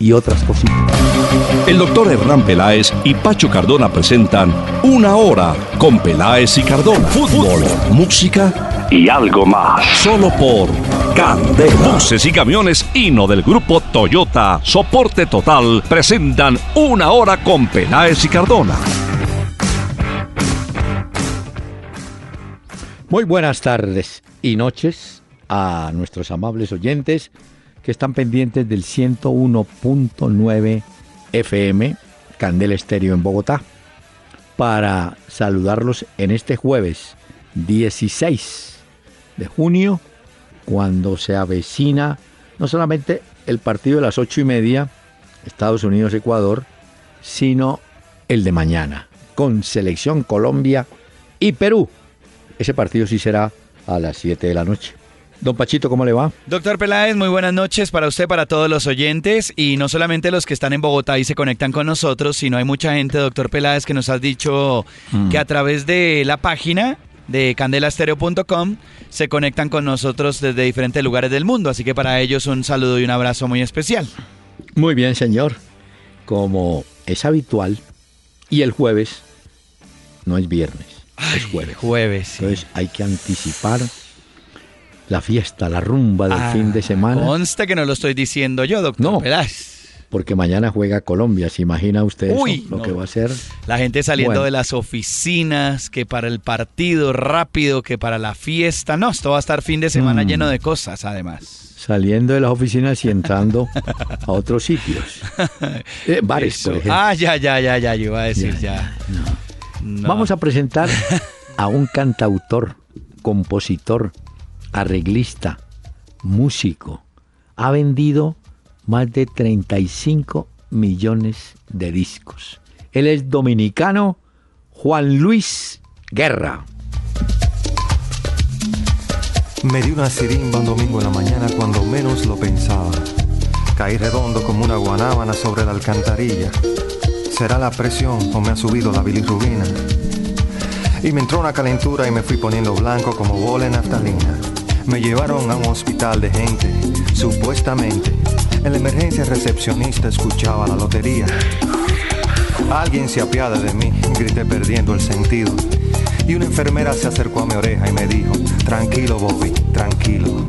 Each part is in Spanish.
y otras cositas. El doctor Hernán Peláez y Pacho Cardona presentan Una Hora con Peláez y Cardona. Fútbol, música y algo más. Solo por Candela. Buses y camiones Hino del grupo Toyota, soporte total, presentan Una Hora con Peláez y Cardona. Muy buenas tardes y noches a nuestros amables oyentes que están pendientes del 101.9 FM, Candela Estéreo en Bogotá, para saludarlos en este jueves 16 de junio, cuando se avecina no solamente el partido de las ocho y media, Estados Unidos-Ecuador, sino el de mañana, con Selección Colombia y Perú. Ese partido sí será a las 7 de la noche. Don Pachito, ¿cómo le va? Doctor Peláez, muy buenas noches para usted, para todos los oyentes y no solamente los que están en Bogotá y se conectan con nosotros, sino hay mucha gente, doctor Peláez, que nos ha dicho Mm. que a través de la página de candelastereo.com se conectan con nosotros desde diferentes lugares del mundo, así que para ellos un saludo y un abrazo muy especial. Muy bien, señor. Como es habitual, y el jueves no es viernes, es jueves. Jueves. sí. Entonces hay que anticipar la fiesta, la rumba del Ah, fin de semana, Conste que no lo estoy diciendo yo, doctor No. Peláez. porque mañana juega Colombia. ¿Se imagina usted eso? Uy, lo no. que va a ser? La gente saliendo Bueno. de las oficinas, que para el partido rápido, que para la fiesta. No, esto va a estar fin de semana Mm. lleno de cosas, además. Saliendo de las oficinas y entrando a otros sitios. Eh, bares, Eso. por ejemplo. Ah, ya, ya, ya, ya, yo iba a decir Ya, ya. No. Vamos a presentar a un cantautor, compositor, arreglista, músico. Ha vendido más de 35 millones de discos. Él es dominicano Juan Luis Guerra. Me di una sirimba un domingo en la mañana cuando menos lo pensaba. Caí redondo como una guanábana sobre la alcantarilla. ¿Será la presión o me ha subido la bilirrubina? Y me entró una calentura y me fui poniendo blanco como bola en naftalina. Me llevaron a un hospital de gente, supuestamente. En la emergencia recepcionista escuchaba la lotería. Alguien se apiada de mí, grité perdiendo el sentido. Y una enfermera se acercó a mi oreja y me dijo, tranquilo Bobby, tranquilo.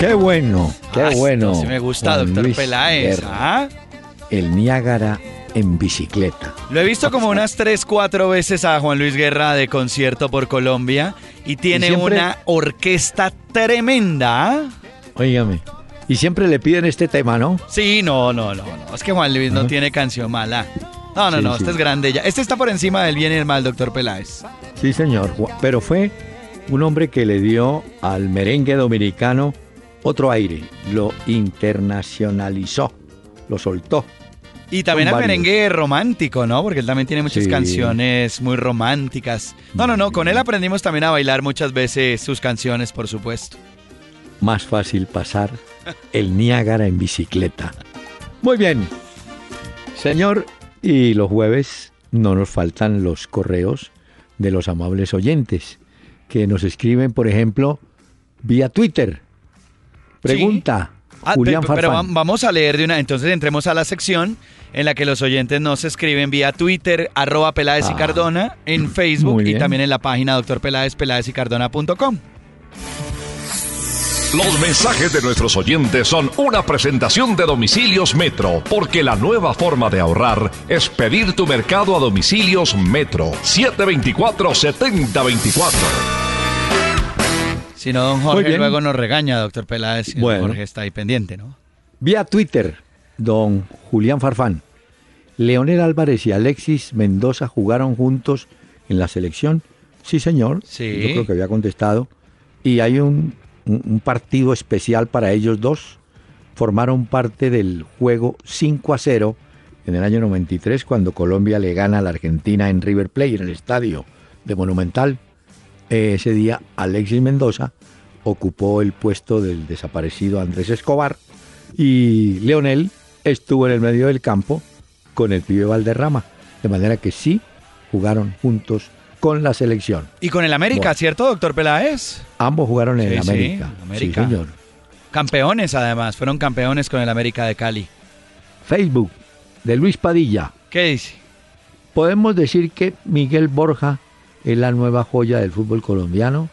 Qué bueno, qué Ah, bueno. sí me gusta, Juan doctor Luis Peláez. Guerra. ¿ah? El Niágara en bicicleta. Lo he visto como unas 3, 4 veces a Juan Luis Guerra de concierto por Colombia y tiene Y siempre- una orquesta tremenda. ¿ah? Óigame. Y siempre le piden este tema, ¿no? Sí, no, no, no, no. Es que Juan Luis no tiene canción mala. No, no, Sí, no, sí. este es grande ya. Este está por encima del bien y el mal, doctor Peláez. Sí, señor. Pero fue un hombre que le dio al merengue dominicano otro aire. Lo internacionalizó. Lo soltó. Y también al varios. merengue romántico, ¿no? Porque él también tiene muchas Sí. canciones muy románticas. No, no, no, con él aprendimos también a bailar muchas veces sus canciones, por supuesto. Más fácil pasar el Niágara en bicicleta. Muy bien. Señor, y los jueves no nos faltan los correos de los amables oyentes que nos escriben, por ejemplo, vía Twitter. Pregunta. Ah, Julián pe- pero, vamos a leer de una. Entonces entremos a la sección en la que los oyentes nos escriben vía Twitter, arroba Peláez y Ah, Cardona, en Facebook y también en la página doctor Peláez, peláez y Cardona.com. Los mensajes de nuestros oyentes son una presentación de Domicilios Metro, porque la nueva forma de ahorrar es pedir tu mercado a Domicilios Metro 724-7024. Si no, don Jorge luego nos regaña, doctor Peláez. bueno. Jorge está ahí pendiente, ¿no? Vía Twitter, don Julián Farfán. Leonel Álvarez y Alexis Mendoza jugaron juntos en la selección. Sí, señor. Sí. Yo creo que había contestado. Y hay un, partido especial para ellos dos. Formaron parte del juego 5 a 0 en el año 93 cuando Colombia le gana a la Argentina en River Plate, en el estadio de Monumental. Ese día Alexis Mendoza ocupó el puesto del desaparecido Andrés Escobar y Leonel estuvo en el medio del campo con el pibe Valderrama. De manera que sí jugaron juntos con la selección. Y con el América, ¿cierto, doctor Peláez? Ambos jugaron en el América. Sí, América. señor. Campeones, además, fueron campeones con el América de Cali. Facebook, de Luis Padilla. ¿Qué dice? Podemos decir que Miguel Borja es la nueva joya del fútbol colombiano.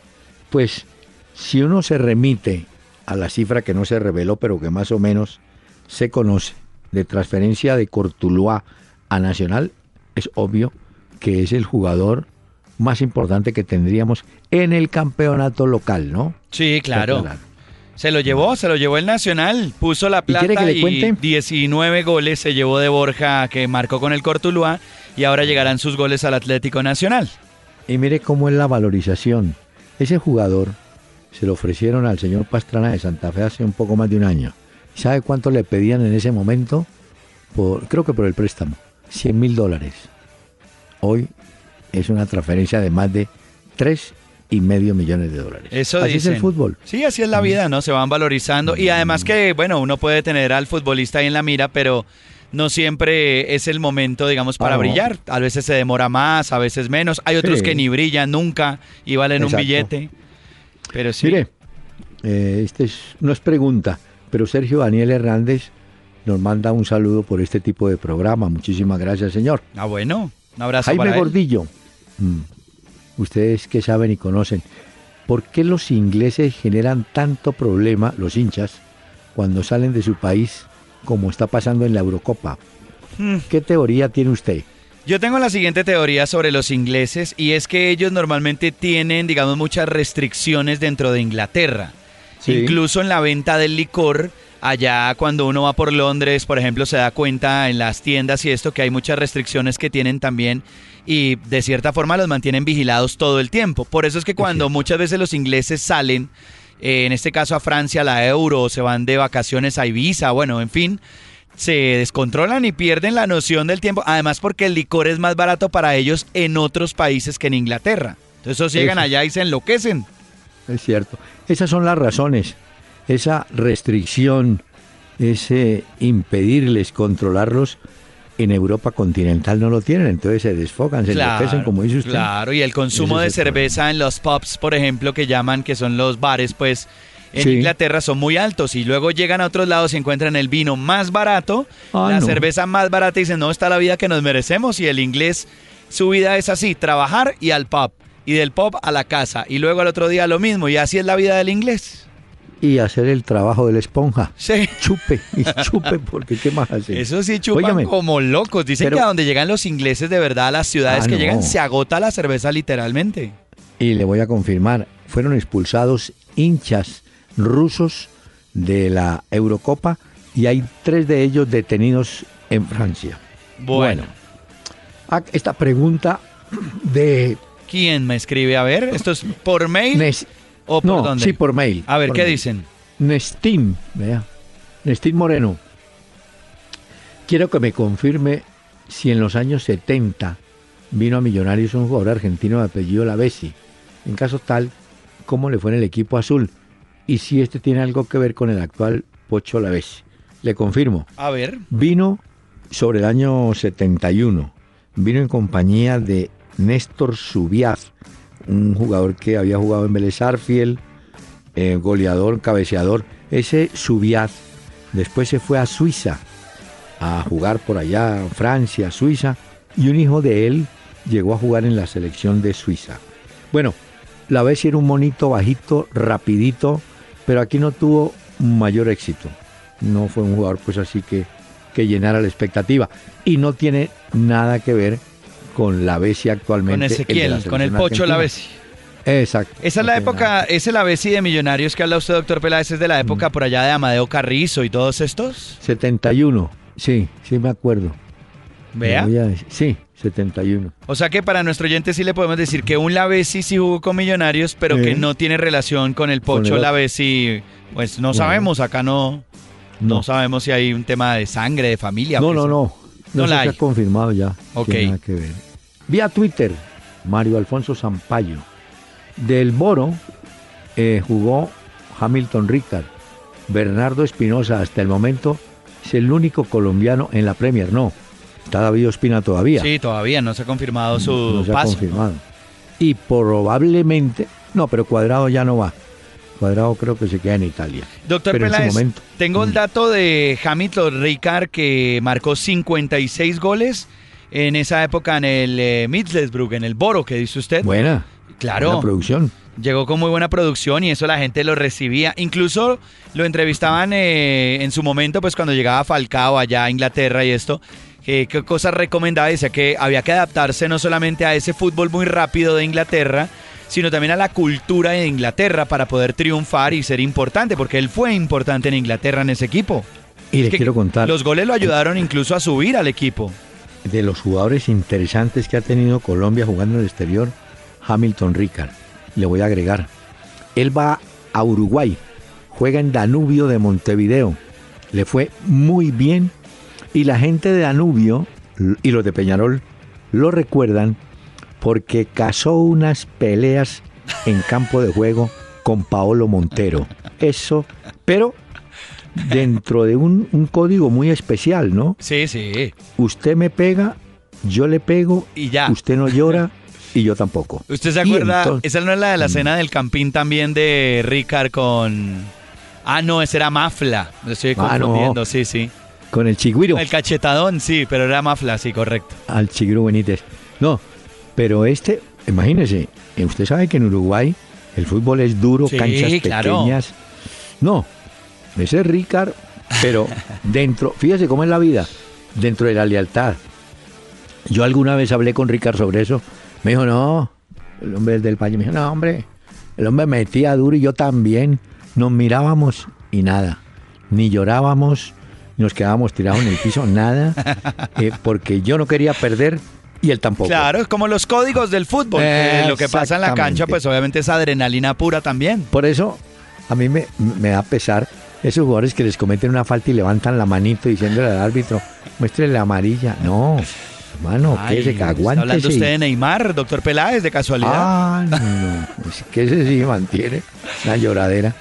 Pues si uno se remite a la cifra que no se reveló, pero que más o menos se conoce, de transferencia de Cortuluá a Nacional, es obvio que es el jugador más importante que tendríamos en el campeonato local, ¿no? Sí, claro. Se lo llevó, se lo llevó el Nacional, puso la plata y, y 19 goles se llevó de Borja que marcó con el Cortuluá y ahora llegarán sus goles al Atlético Nacional. Y mire cómo es la valorización. Ese jugador se lo ofrecieron al señor Pastrana de Santa Fe hace un poco más de un año. ¿Sabe cuánto le pedían en ese momento? Por, creo que por el préstamo. 100 mil dólares. Hoy es una transferencia de más de 3 y medio millones de dólares. Eso así es el fútbol. Sí, así es la vida, ¿no? Se van valorizando. Y además que, bueno, uno puede tener al futbolista ahí en la mira, pero no siempre es el momento, digamos, para ah, brillar. A veces se demora más, a veces menos. Hay otros que ni brillan nunca y valen un billete. Pero sí. Mire, eh, este no es pregunta, pero Sergio Daniel Hernández nos manda un saludo por este tipo de programa. Muchísimas gracias, señor. Ah, bueno. Un abrazo Jaime para Gordillo. Mm. Ustedes que saben y conocen, ¿por qué los ingleses generan tanto problema, los hinchas, cuando salen de su país, como está pasando en la Eurocopa? Hmm. ¿Qué teoría tiene usted? Yo tengo la siguiente teoría sobre los ingleses y es que ellos normalmente tienen, digamos, muchas restricciones dentro de Inglaterra. Incluso en la venta del licor, allá cuando uno va por Londres, por ejemplo, se da cuenta en las tiendas y esto que hay muchas restricciones que tienen también y de cierta forma los mantienen vigilados todo el tiempo. Por eso es que cuando muchas veces los ingleses salen, eh, en este caso a Francia, la euro, se van de vacaciones a Ibiza, bueno, en fin, se descontrolan y pierden la noción del tiempo. Además porque el licor es más barato para ellos en otros países que en Inglaterra. Entonces esos llegan allá y se enloquecen. Es cierto. Esas son las razones. Esa restricción, ese impedirles controlarlos, en Europa continental no lo tienen, entonces se desfocan, se enloquecen, como dice usted. Claro, y el consumo de cerveza en los pubs, por ejemplo, que llaman, que son los bares, pues en Inglaterra son muy altos y luego llegan a otros lados y encuentran el vino más barato, ah, la cerveza más barata y dicen, no, está la vida que nos merecemos y el inglés, su vida es así, trabajar y al pub y del pop a la casa y luego al otro día lo mismo y así es la vida del inglés. Y hacer el trabajo de la esponja. Sí. Chupe y chupe porque ¿qué más hace? Eso sí chupan como locos. Dicen que a donde llegan los ingleses de verdad a las ciudades ah, que llegan se agota la cerveza literalmente. Y le voy a confirmar, fueron expulsados hinchas rusos de la Eurocopa y hay tres de ellos detenidos en Francia. Bueno. bueno esta pregunta de ¿Quién me escribe? A ver, ¿esto es por mail? ¿O por no, Sí, por mail. A ver, ¿qué dicen? Nestín, vea. Nestín Moreno. Quiero que me confirme si en los años 70 vino a Millonarios un jugador argentino de apellido Lavesi. En caso tal, ¿cómo le fue en el equipo azul? Y si este tiene algo que ver con el actual Pocho Lavesi. Le confirmo. A ver. Vino sobre el año 71. Vino en compañía de Néstor Subiaz, un jugador que había jugado en Vélez Arfiel, eh, goleador, cabeceador. Ese Subiaz después se fue a Suiza a jugar por allá, Francia, Suiza, y un hijo de él llegó a jugar en la selección de Suiza. Bueno, la vez era un monito bajito, rapidito, pero aquí no tuvo mayor éxito. No fue un jugador pues así que, que llenara la expectativa. Y no tiene nada que ver con la Bessi actualmente. Con Ezequiel, con el Pocho la Bessi. Exacto. Esa es la época, ¿es el Bessi de Millonarios que habla usted, doctor Peláez? ¿Es de la época mm. por allá de Amadeo Carrizo y todos estos? 71, sí, sí me acuerdo. ¿Vea? Sí, 71. O sea que para nuestro oyente sí le podemos decir que un Lavesi sí jugó con Millonarios, pero que no tiene relación con el Pocho Lavesi. Pues no sabemos, acá no, no, sabemos si hay un tema de sangre, de familia. No, no, no. No, se ha confirmado ya. Ok. Nada que ver. Vía Twitter, Mario Alfonso Zampayo. Del Boro eh, jugó Hamilton Ricard. Bernardo Espinosa hasta el momento es el único colombiano en la Premier. No, está David Ospina todavía. Sí, todavía no se ha confirmado su no, se Ha confirmado. Y probablemente, no, pero Cuadrado ya no va. Cuadrado creo que se queda en Italia. Doctor Peláez, tengo el mm. dato de Hamilton Ricard que marcó 56 goles en esa época en el eh, Middlesbrough, en el Boro, que dice usted. Buena. Claro. producción. Llegó con muy buena producción y eso la gente lo recibía. Incluso lo entrevistaban eh, en su momento, pues cuando llegaba Falcao allá a Inglaterra y esto. Qué cosas recomendaba, decía que había que adaptarse no solamente a ese fútbol muy rápido de Inglaterra, sino también a la cultura de Inglaterra para poder triunfar y ser importante, porque él fue importante en Inglaterra en ese equipo. Y le quiero contar. Los goles lo ayudaron incluso a subir al equipo. De los jugadores interesantes que ha tenido Colombia jugando en el exterior, Hamilton Ricard. Le voy a agregar. Él va a Uruguay, juega en Danubio de Montevideo. Le fue muy bien y la gente de Danubio y los de Peñarol lo recuerdan porque casó unas peleas en campo de juego con Paolo Montero. Eso, pero dentro de un, código muy especial, ¿no? Sí, sí. Usted me pega, yo le pego, y ya. Usted no llora y yo tampoco. ¿Usted se acuerda? esa no es la de la cena del campín también de Ricard con. Ah, no, ese era Mafla. Lo estoy ah, confundiendo, sí, sí. Con el chigüiro. El cachetadón, sí, pero era Mafla, sí, correcto. Al chigüiro Benítez. No, pero este, imagínese, eh, usted sabe que en Uruguay el fútbol es duro, canchas pequeñas. No, ese es Ricard, pero dentro, fíjese cómo es la vida, dentro de la lealtad. Yo alguna vez hablé con Ricard sobre eso. Me dijo, no, el hombre del país me dijo, no, hombre, el hombre metía duro y yo también. Nos mirábamos y nada. Ni llorábamos, nos quedábamos tirados en el piso, nada. Eh, porque yo no quería perder y él tampoco. Claro, es como los códigos del fútbol. lo que pasa en la cancha, pues obviamente es adrenalina pura también. Por eso a mí me, me da pesar esos jugadores que les cometen una falta y levantan la manito diciéndole al árbitro, muéstrele la amarilla. No, Mano, ¿qué se aguante. hablando usted de Neymar, doctor Peláez, de casualidad? Ah, no, es que ese sí mantiene la lloradera.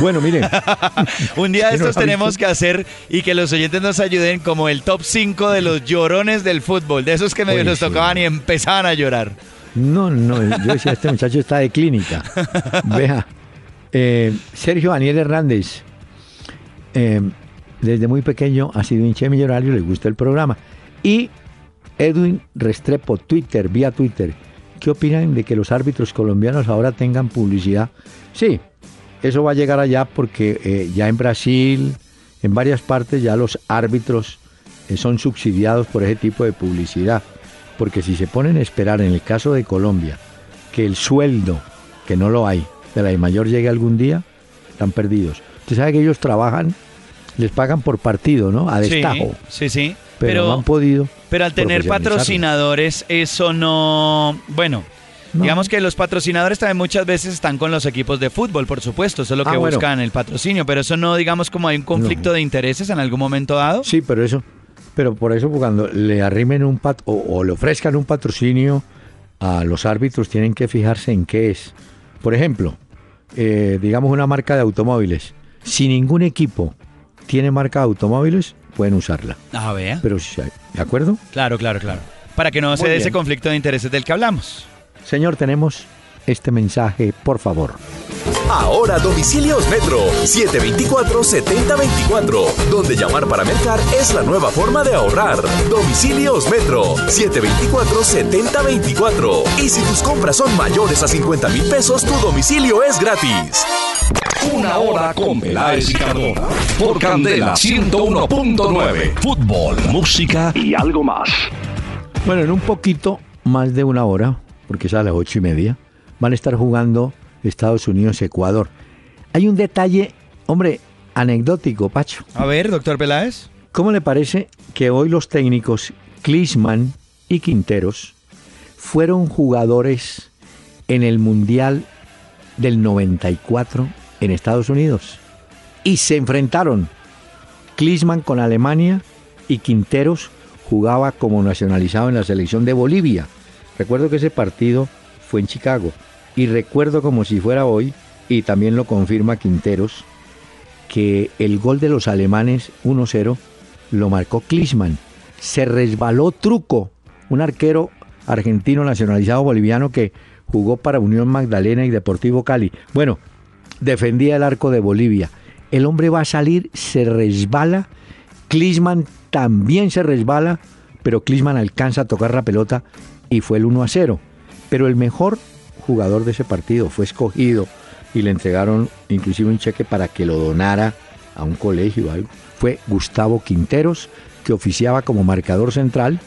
Bueno, miren. Un día de estos tenemos que hacer y que los oyentes nos ayuden como el top 5 de los llorones del fútbol, de esos que medio nos tocaban y empezaban a llorar. No, no, yo decía, este muchacho está de clínica. Vea, eh, Sergio Daniel Hernández, eh, desde muy pequeño ha sido hincha millonario, le gusta el programa. Y Edwin Restrepo, Twitter, vía Twitter. ¿Qué opinan de que los árbitros colombianos ahora tengan publicidad? Sí, eso va a llegar allá porque eh, ya en Brasil, en varias partes, ya los árbitros eh, son subsidiados por ese tipo de publicidad. Porque si se ponen a esperar, en el caso de Colombia, que el sueldo, que no lo hay, de la mayor llegue algún día, están perdidos. Usted sabe que ellos trabajan, les pagan por partido, ¿no? A destajo. Sí, sí. sí pero, no han podido. Pero al tener patrocinadores, eso no. Bueno. Digamos que los patrocinadores también muchas veces están con los equipos de fútbol, por supuesto, eso es lo ah, que buscan el patrocinio, pero eso no, digamos, como hay un conflicto de intereses en algún momento dado. Sí, pero eso, pero por eso cuando le arrimen un pat o, le ofrezcan un patrocinio a los árbitros tienen que fijarse en qué es. Por ejemplo, eh, digamos una marca de automóviles. Si ningún equipo tiene marca de automóviles, pueden usarla. Ah, vea. Pero, ¿de acuerdo? Claro, claro, claro. Para que no se dé ese conflicto de intereses del que hablamos. Señor, tenemos este mensaje, por favor. Ahora domicilios Metro 724-7024, donde llamar para mercar es la nueva forma de ahorrar. Domicilios Metro 724-7024. Y si tus compras son mayores a 50 mil pesos, tu domicilio es gratis. Una hora con Peláez y Cardona. Por Candela 101.9. Fútbol, música y algo más. Bueno, en un poquito más de una hora, porque es a las ocho y media, van a estar jugando Estados Unidos-Ecuador. Hay un detalle, hombre, anecdótico, Pacho. A ver, doctor Peláez. ¿Cómo le parece que hoy los técnicos Klisman y Quinteros fueron jugadores en el Mundial del 94 en Estados Unidos? Y se enfrentaron Klisman con Alemania y Quinteros jugaba como nacionalizado en la selección de Bolivia. Recuerdo que ese partido fue en Chicago. Y recuerdo como si fuera hoy, y también lo confirma Quinteros, que el gol de los alemanes 1-0 lo marcó Klisman. Se resbaló Truco, un arquero argentino nacionalizado boliviano que jugó para Unión Magdalena y Deportivo Cali. Bueno, defendía el arco de Bolivia. El hombre va a salir, se resbala. Klisman también se resbala, pero Klisman alcanza a tocar la pelota y fue el 1 a 0. Pero el mejor jugador de ese partido fue escogido y le entregaron inclusive un cheque para que lo donara a un colegio o algo. Fue Gustavo Quinteros, que oficiaba como marcador central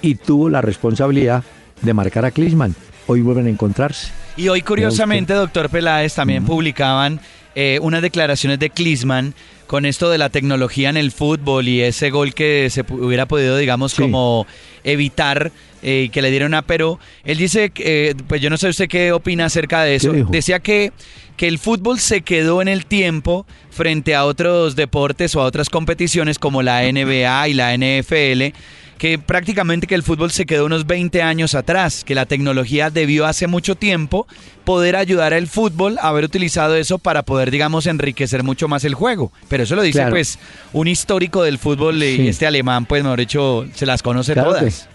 y tuvo la responsabilidad de marcar a Klisman. Hoy vuelven a encontrarse. Y hoy, curiosamente, doctor Peláez, también publicaban eh, unas declaraciones de Klisman con esto de la tecnología en el fútbol y ese gol que se hubiera podido, digamos, como evitar eh, que le dieron a pero él dice, eh, pues yo no sé usted qué opina acerca de eso, decía que, que el fútbol se quedó en el tiempo frente a otros deportes o a otras competiciones como la NBA y la NFL, que prácticamente que el fútbol se quedó unos 20 años atrás, que la tecnología debió hace mucho tiempo poder ayudar al fútbol a haber utilizado eso para poder, digamos, enriquecer mucho más el juego. Pero eso lo dice pues un histórico del fútbol y este alemán, pues mejor dicho, se las conoce todas.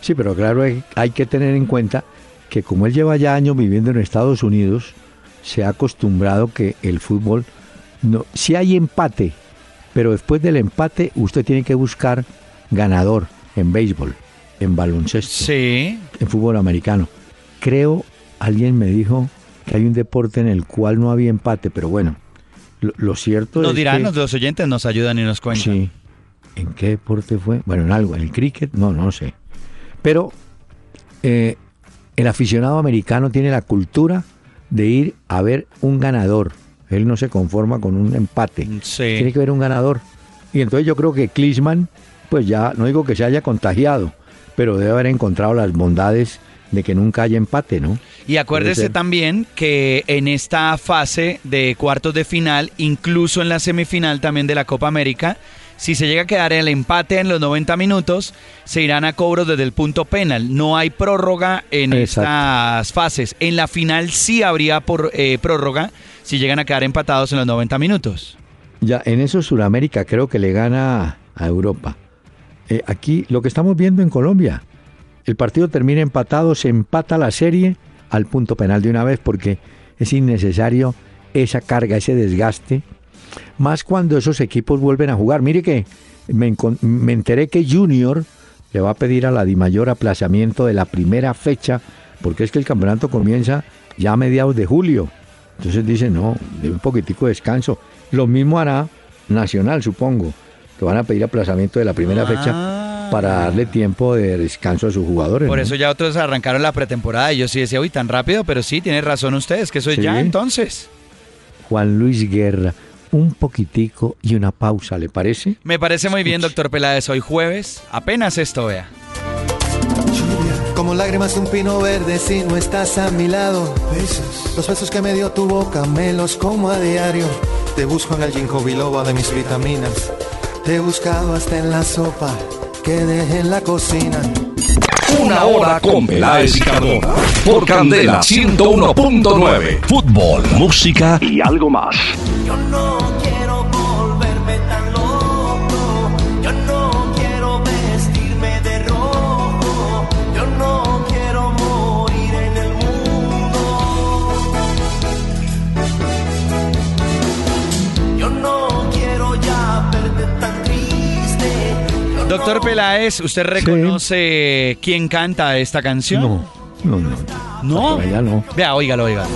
Sí, pero claro, hay, que tener en cuenta que como él lleva ya años viviendo en Estados Unidos, se ha acostumbrado que el fútbol, no, si hay empate, pero después del empate usted tiene que buscar ganador en béisbol, en baloncesto, sí. en fútbol americano. Creo, alguien me dijo que hay un deporte en el cual no había empate, pero bueno, lo, cierto nos dirán, los oyentes nos ayudan y nos cuentan. Sí. ¿En qué deporte fue? Bueno, en algo, en el cricket, no, no sé. Pero eh, el aficionado americano tiene la cultura de ir a ver un ganador. Él no se conforma con un empate. Tiene que ver un ganador. Y entonces yo creo que Klisman, pues ya, no digo que se haya contagiado, pero debe haber encontrado las bondades de que nunca haya empate, ¿no? Y acuérdese también que en esta fase de cuartos de final, incluso en la semifinal también de la Copa América, si se llega a quedar el empate en los 90 minutos, se irán a cobros desde el punto penal. No hay prórroga en estas fases. En la final sí habría por, eh, prórroga si llegan a quedar empatados en los 90 minutos. Ya, en eso Sudamérica creo que le gana a Europa. Eh, aquí lo que estamos viendo en Colombia, el partido termina empatado, se empata la serie al punto penal de una vez porque es innecesario esa carga, ese desgaste más cuando esos equipos vuelven a jugar. Mire que me, enteré que Junior le va a pedir a la Dimayor aplazamiento de la primera fecha, porque es que el campeonato comienza ya a mediados de julio. Entonces dice, no, de un poquitico de descanso. Lo mismo hará Nacional, supongo, que van a pedir aplazamiento de la primera fecha ah. para darle tiempo de descanso a sus jugadores. Por eso ya otros arrancaron la pretemporada y yo sí decía, uy, tan rápido, pero sí, tiene razón ustedes, que eso es ya entonces. Juan Luis Guerra un poquitico y una pausa, ¿le parece? Me parece muy bien, doctor Peláez. Hoy jueves, apenas esto vea. como lágrimas de un pino verde si no estás a mi lado. Los besos que me dio tu boca me los como a diario. Te busco en el ginkgo biloba de mis vitaminas. Te he buscado hasta en la sopa que dejé en la cocina. Una hora con Peláez y Cardona. Por Candela 101.9. Fútbol, música y algo más. Yo no quiero Doctor Peláez, ¿usted reconoce quién canta esta canción? No, no, no. ¿No? Por allá no. Vea, óigalo, óigalo.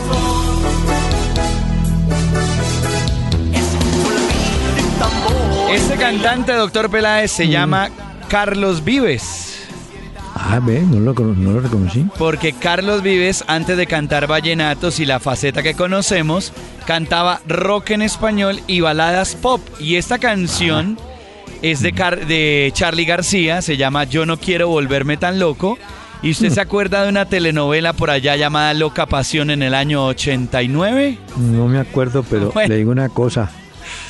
Este cantante, doctor Peláez, se llama Carlos Vives. Ah, ve, no lo, no lo reconocí. Porque Carlos Vives, antes de cantar vallenatos y la faceta que conocemos, cantaba rock en español y baladas pop. Y esta canción es de, Car- de Charlie García, se llama Yo no quiero volverme tan loco. ¿Y usted se acuerda de una telenovela por allá llamada Loca Pasión en el año 89? No me acuerdo, pero Bueno. le digo una cosa.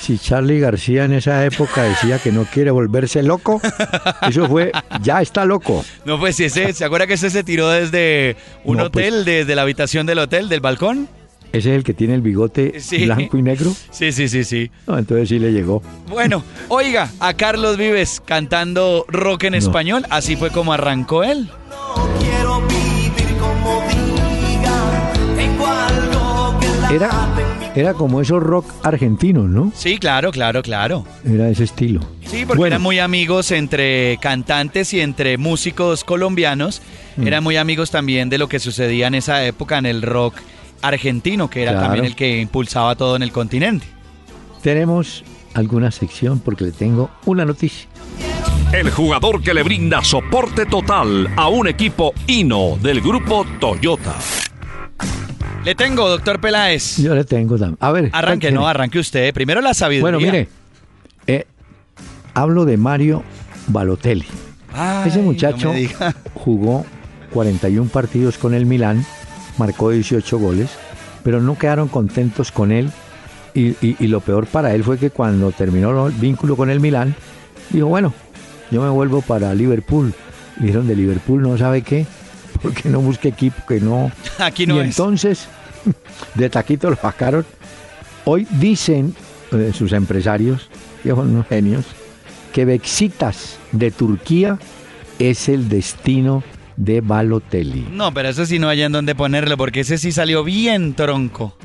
Si Charlie García en esa época decía que no quiere volverse loco, eso fue, ya está loco. No, pues si ese, ¿se acuerda que ese se tiró desde un No, pues- hotel, desde la habitación del hotel, del balcón? Ese es el que tiene el bigote Sí. blanco y negro. Sí, sí, sí, sí. No, entonces sí le llegó. Bueno, oiga, a Carlos Vives cantando rock en No. español, así fue como arrancó él. Quiero vivir como diga. Tengo algo que la Era, era como esos rock argentinos, ¿no? Sí, claro, claro, claro. Era ese estilo. Sí, porque Bueno. eran muy amigos entre cantantes y entre músicos colombianos. Mm. Eran muy amigos también de lo que sucedía en esa época en el rock argentino, que era Claro. también el que impulsaba todo en el continente. Tenemos alguna sección porque le tengo una noticia. El jugador que le brinda soporte total a un equipo Hino del grupo Toyota. Le tengo, doctor Peláez. Yo le tengo también. A ver. Arranque, no, arranque usted. Primero la sabiduría. Bueno, mire, eh, hablo de Mario Balotelli. Ay, Ese muchacho jugó 41 partidos con el Milán, marcó 18 goles, pero no quedaron contentos con él. Y, y- y lo peor para él fue que cuando terminó el vínculo con el Milán, dijo, bueno, yo me vuelvo para Liverpool. Y dijeron de Liverpool, no sabe qué, porque no busque equipo que no... Aquí no y es. entonces, de taquito lo sacaron. Hoy dicen eh, sus empresarios, que son unos genios, que Bexitas de Turquía es el destino de Balotelli. No, pero eso sí no hay en dónde ponerlo, porque ese sí salió bien tronco.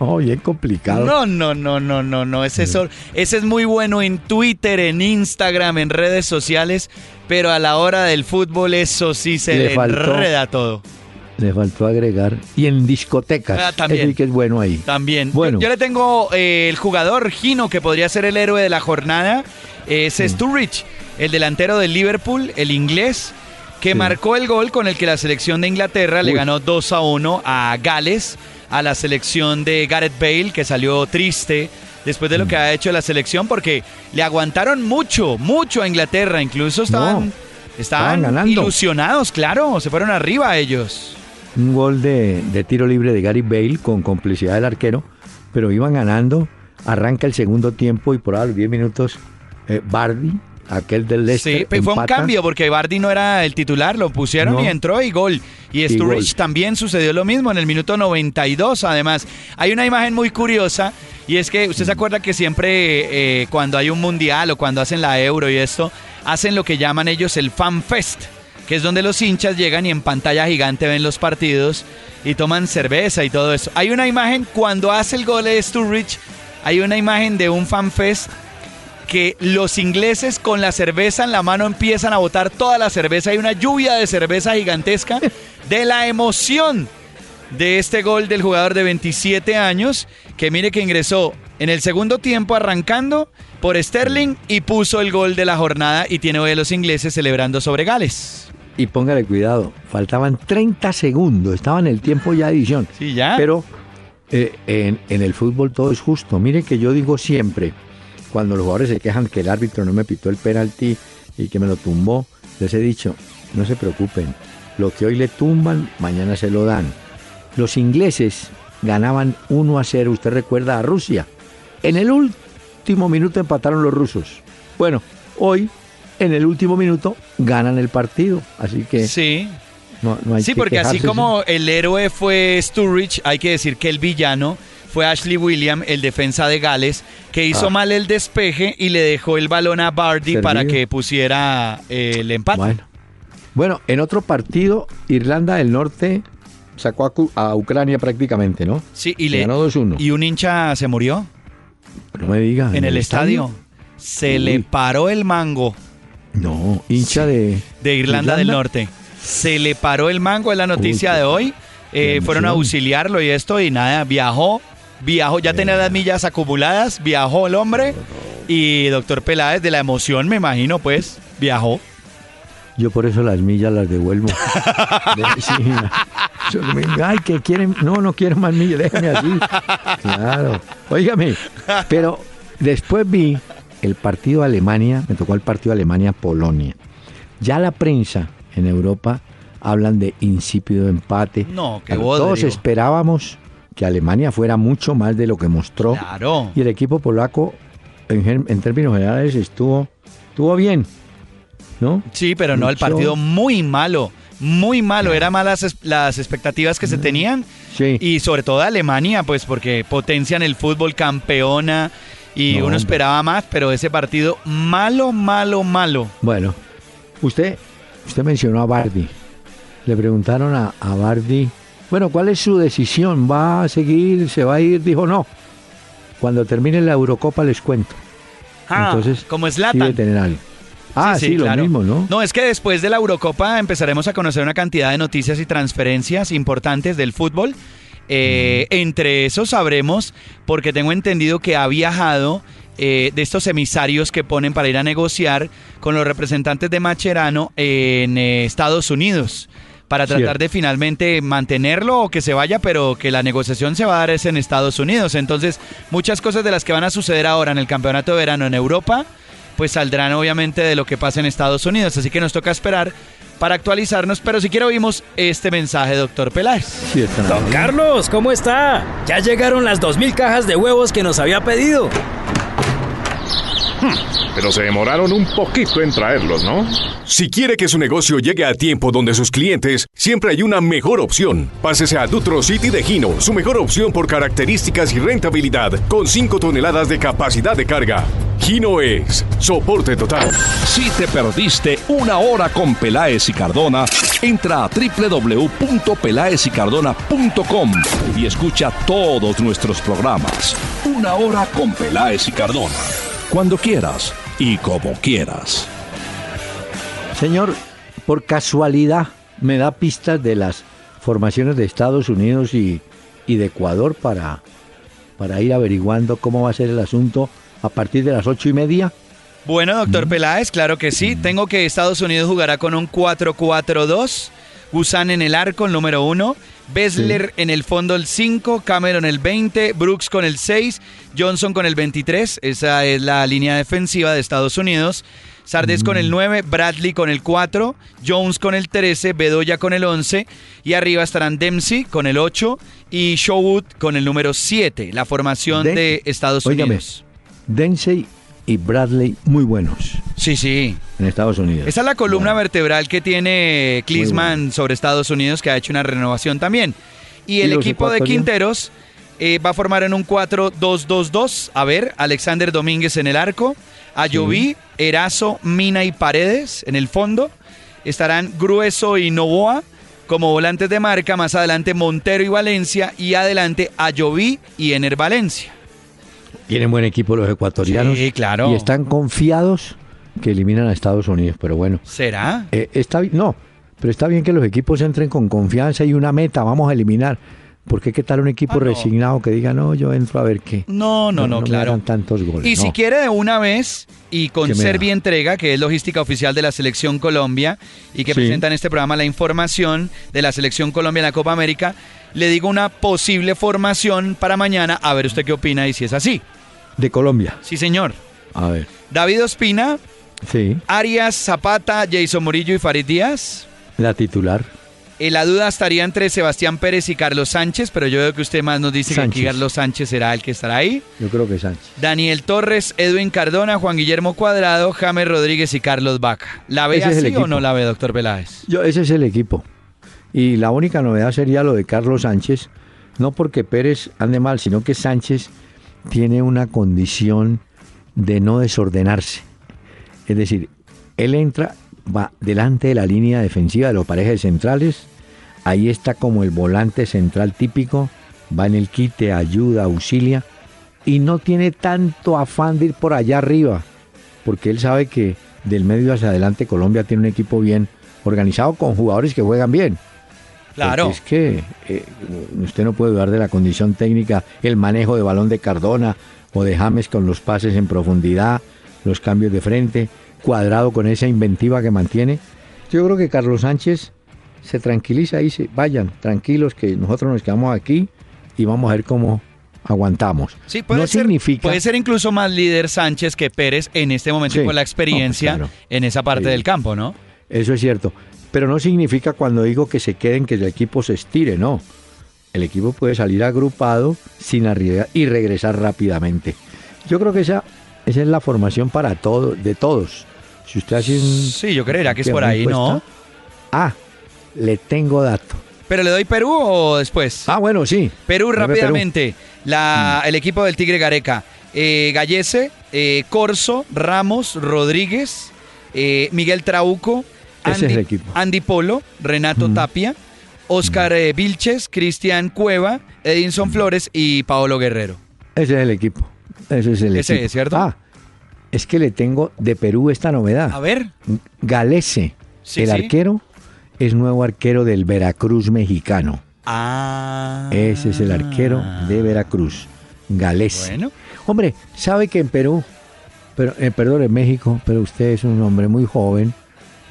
No, bien complicado. No, no, no, no, no, no. Ese, sol- ese es muy bueno en Twitter, en Instagram, en redes sociales, pero a la hora del fútbol eso sí se Le le, faltó- enreda todo. Le faltó agregar. Y en discotecas. Ah, también. Sí que es bueno ahí. También. Bueno. Yo, yo le tengo eh, el jugador Gino, que podría ser el héroe de la jornada. Es Sturridge, el delantero del Liverpool, el inglés, que Sí. marcó el gol con el que la selección de Inglaterra le ganó 2 a 1 a Gales, a la selección de Gareth Bale, que salió triste después de lo Mm. que ha hecho la selección, porque le aguantaron mucho, mucho a Inglaterra. Incluso estaban, No, estaban, estaban ganando. ilusionados, claro, se fueron arriba ellos. Un gol de, de tiro libre de Gary Bale con complicidad del arquero, pero iban ganando. Arranca el segundo tiempo y por ahí a los 10 minutos eh, Bardi, aquel del Leicester, Sí, pero fue un cambio porque Bardi no era el titular, lo pusieron No. y entró y gol. Y Y Sturridge gol. también sucedió lo mismo en el minuto 92 además. Hay una imagen muy curiosa y es que usted se acuerda que siempre eh, cuando hay un mundial o cuando hacen la euro y esto, hacen lo que llaman ellos el fan fest, que es donde los hinchas llegan y en pantalla gigante ven los partidos y toman cerveza y todo eso. Hay una imagen cuando hace el gol de Sturridge, hay una imagen de un fan fest que los ingleses con la cerveza en la mano empiezan a botar toda la cerveza. Hay una lluvia de cerveza gigantesca de la emoción de este gol del jugador de 27 años, que mire que ingresó en el segundo tiempo arrancando por Sterling y puso el gol de la jornada y tiene hoy a los ingleses celebrando sobre Gales. Y póngale cuidado, faltaban 30 segundos, estaba en el tiempo ya de edición. Sí, ya. Pero eh, en, en el fútbol todo es justo. Mire que yo digo siempre, cuando los jugadores se quejan que el árbitro no me pitó el penalti y que me lo tumbó, les he dicho, no se preocupen, lo que hoy le tumban, mañana se lo dan. Los ingleses ganaban 1 a 0, usted recuerda a Rusia. En el último minuto empataron los rusos. Bueno, hoy en el último minuto ganan el partido, así que Sí. no, no hay Sí, que porque así como el héroe fue Sturridge, hay que decir que el villano fue Ashley William, el defensa de Gales, que hizo Ah. mal el despeje y le dejó el balón a Bardi Servido. para que pusiera eh, el empate. Bueno. Bueno, en otro partido, Irlanda del Norte sacó a, Ucrania prácticamente, ¿no? Sí, y Le le ganó 2-1. y un hincha se murió No me diga. en el estadio. Se le paró el mango. No, hincha de... De Irlanda, del Norte. Se le paró el mango, es la noticia de hoy. Eh, fueron a auxiliarlo y esto y nada, viajó, viajó, ya tenía las millas acumuladas, viajó el hombre y doctor Peláez de la emoción, me imagino, pues, viajó. Yo por eso las millas las devuelvo. Sí, Ay, que quieren. No, no quiero más millas, déjame así. Claro. Óigame, pero después vi el partido Alemania, me tocó el partido Alemania-Polonia. Ya la prensa en Europa hablan de insípido empate. No, que Todos esperábamos que Alemania fuera mucho más de lo que mostró. Claro. Y el equipo polaco, en, en términos generales, estuvo, estuvo bien. ¿No? Sí, pero no, el partido muy malo. Muy malo, eran malas las expectativas que se tenían. Sí. Y sobre todo Alemania, pues porque potencian el fútbol campeona y No, uno hombre. esperaba más, pero ese partido malo, malo, malo. Bueno, usted, usted mencionó a Bardi. Le preguntaron a, a Bardi, bueno, ¿cuál es su decisión? ¿Va a seguir? ¿Se va a ir? Dijo, no. Cuando termine la Eurocopa les cuento. Ah, Entonces, como sí debe Zlatan. tener algo. Ah, sí, lo claro. mismo, ¿no? No, es que después de la Eurocopa empezaremos a conocer una cantidad de noticias y transferencias importantes del fútbol. Eh, Mm. Entre esos sabremos, porque tengo entendido que ha viajado eh, de estos emisarios que ponen para ir a negociar con los representantes de Macherano en eh, Estados Unidos. Para tratar Cierto. de finalmente mantenerlo o que se vaya, pero que la negociación se va a dar es en Estados Unidos. Entonces, muchas cosas de las que van a suceder ahora en el campeonato de verano en Europa pues saldrán obviamente de lo que pasa en Estados Unidos. Así que nos toca esperar para actualizarnos. Pero si quiero oímos este mensaje, doctor Peláez. Sí, Don. Carlos, ¿cómo está? Ya llegaron las 2.000 cajas de huevos que nos había pedido. Pero se demoraron un poquito en traerlos, ¿no? Si quiere que su negocio llegue a tiempo donde sus clientes, siempre hay una mejor opción. Pásese a Dutro City de Gino, su mejor opción por características y rentabilidad, con 5 toneladas de capacidad de carga. Gino es soporte total. Si te perdiste una hora con Peláez y Cardona, entra a www.pelaezicardona.com y escucha todos nuestros programas. Una hora con Peláez y Cardona. Cuando quieras y como quieras. Señor, por casualidad, me da pistas de las formaciones de Estados Unidos y, y de Ecuador para, para ir averiguando cómo va a ser el asunto a partir de las ocho y media. Bueno, doctor Peláez, claro que sí. Tengo que Estados Unidos jugará con un 4-4-2. Gusan en el arco, el número 1. Bessler en el fondo, el 5. Cameron el 20. Brooks con el 6. Johnson con el 23. Esa es la línea defensiva de Estados Unidos. Sardes con el 9, Bradley con el 4, Jones con el 13, Bedoya con el 11 y arriba estarán Dempsey con el 8 y Showwood con el número 7, la formación Den- de Estados Óigame, Unidos. Densey y Bradley muy buenos Sí, sí. en Estados Unidos. Esa es la columna Bueno, vertebral que tiene Klinsmann bueno. sobre Estados Unidos, que ha hecho una renovación también. Y el ¿Y los equipo de? Quinteros eh, va a formar en un 4-2-2-2. A ver, Alexander Domínguez en el arco, Ayoví, Erazo, Mina y Paredes en el fondo. Estarán Grueso y Novoa como volantes de marca. Más adelante Montero y Valencia. Y adelante Ayoví y Ener Valencia. Tienen buen equipo los ecuatorianos. Sí, claro. Y están confiados que eliminan a Estados Unidos. Pero bueno, ¿Será? eh, está no, pero está bien que los equipos entren con confianza y una meta, vamos a eliminar. Porque qué tal un equipo Ah, no. resignado que diga, no, yo entro a ver qué. No, no, no, me claro. hagan tantos goles. Y si no. quiere de una vez y con. Serbia Entrega, que es logística oficial de la Selección Colombia y que Sí. presenta en este programa la información de la Selección Colombia en la Copa América, le digo una posible formación para mañana, a ver usted qué opina y si es así. De Colombia. Sí, señor. A ver. David Ospina, Sí, Arias, Zapata, Jason Murillo y Farid Díaz. la titular. Eh, la duda estaría entre Sebastián Pérez y Carlos Sánchez, pero yo veo que usted más nos dice que aquí. Carlos Sánchez será el que estará ahí. Yo creo que Sánchez. Daniel Torres, Edwin Cardona, Juan Guillermo Cuadrado, James Rodríguez y Carlos Vaca. ¿La ve Ese es el así o no la ve, doctor Peláez? Yo, ese es el equipo. Y la única novedad sería lo de Carlos Sánchez. No porque Pérez ande mal, sino que Sánchez tiene una condición de no desordenarse. Es decir, él entra, va delante de la línea defensiva de los parejas centrales. Ahí está como el volante central típico. Va en el quite, ayuda, auxilia. Y no tiene tanto afán de ir por allá arriba. Porque él sabe que del medio hacia adelante Colombia tiene un equipo bien organizado con jugadores que juegan bien. Claro. Porque es que eh, usted no puede dudar de la condición técnica, el manejo de balón de Cardona o de James con los pases en profundidad, los cambios de frente, cuadrado con esa inventiva que mantiene. Yo creo que Carlos Sánchez se tranquiliza y dice, vayan, tranquilos que nosotros nos quedamos aquí y vamos a ver cómo aguantamos. Sí, puede, no ser, significa puede ser incluso más líder Sánchez que Pérez en este momento Sí. con la No, experiencia pues claro. en esa parte Sí. del campo, ¿no? Eso es cierto. Pero no significa cuando digo que se queden que el equipo se estire, no. El equipo puede salir agrupado sin arriesgar y regresar rápidamente. Yo creo que esa, esa es la formación para todo, de todos. Si usted hace un... Sí, yo creería que es por ahí, ¿no? Ah, le tengo dato. ¿Pero le doy Perú o después? Ah, bueno, sí. Perú Dame Perú. rápidamente. La, El equipo del Tigre Gareca. Eh, Gallese, eh, Corso, Ramos, Rodríguez, eh, Miguel Trauco, Andy, es el equipo. Andy Polo, Renato Tapia, Oscar eh, Vilches, Cristian Cueva, Edinson Flores y Paolo Guerrero. Ese es el equipo. Ese es el Ese equipo. es, ¿cierto? Ah, es que le tengo de Perú esta novedad. A ver. Galese, Sí, el sí. arquero, es nuevo arquero del Veracruz mexicano. Ah. Ese es el arquero de Veracruz, Galés. Bueno. Hombre, sabe que en Perú, pero, eh, perdón, en México, pero usted es un hombre muy joven,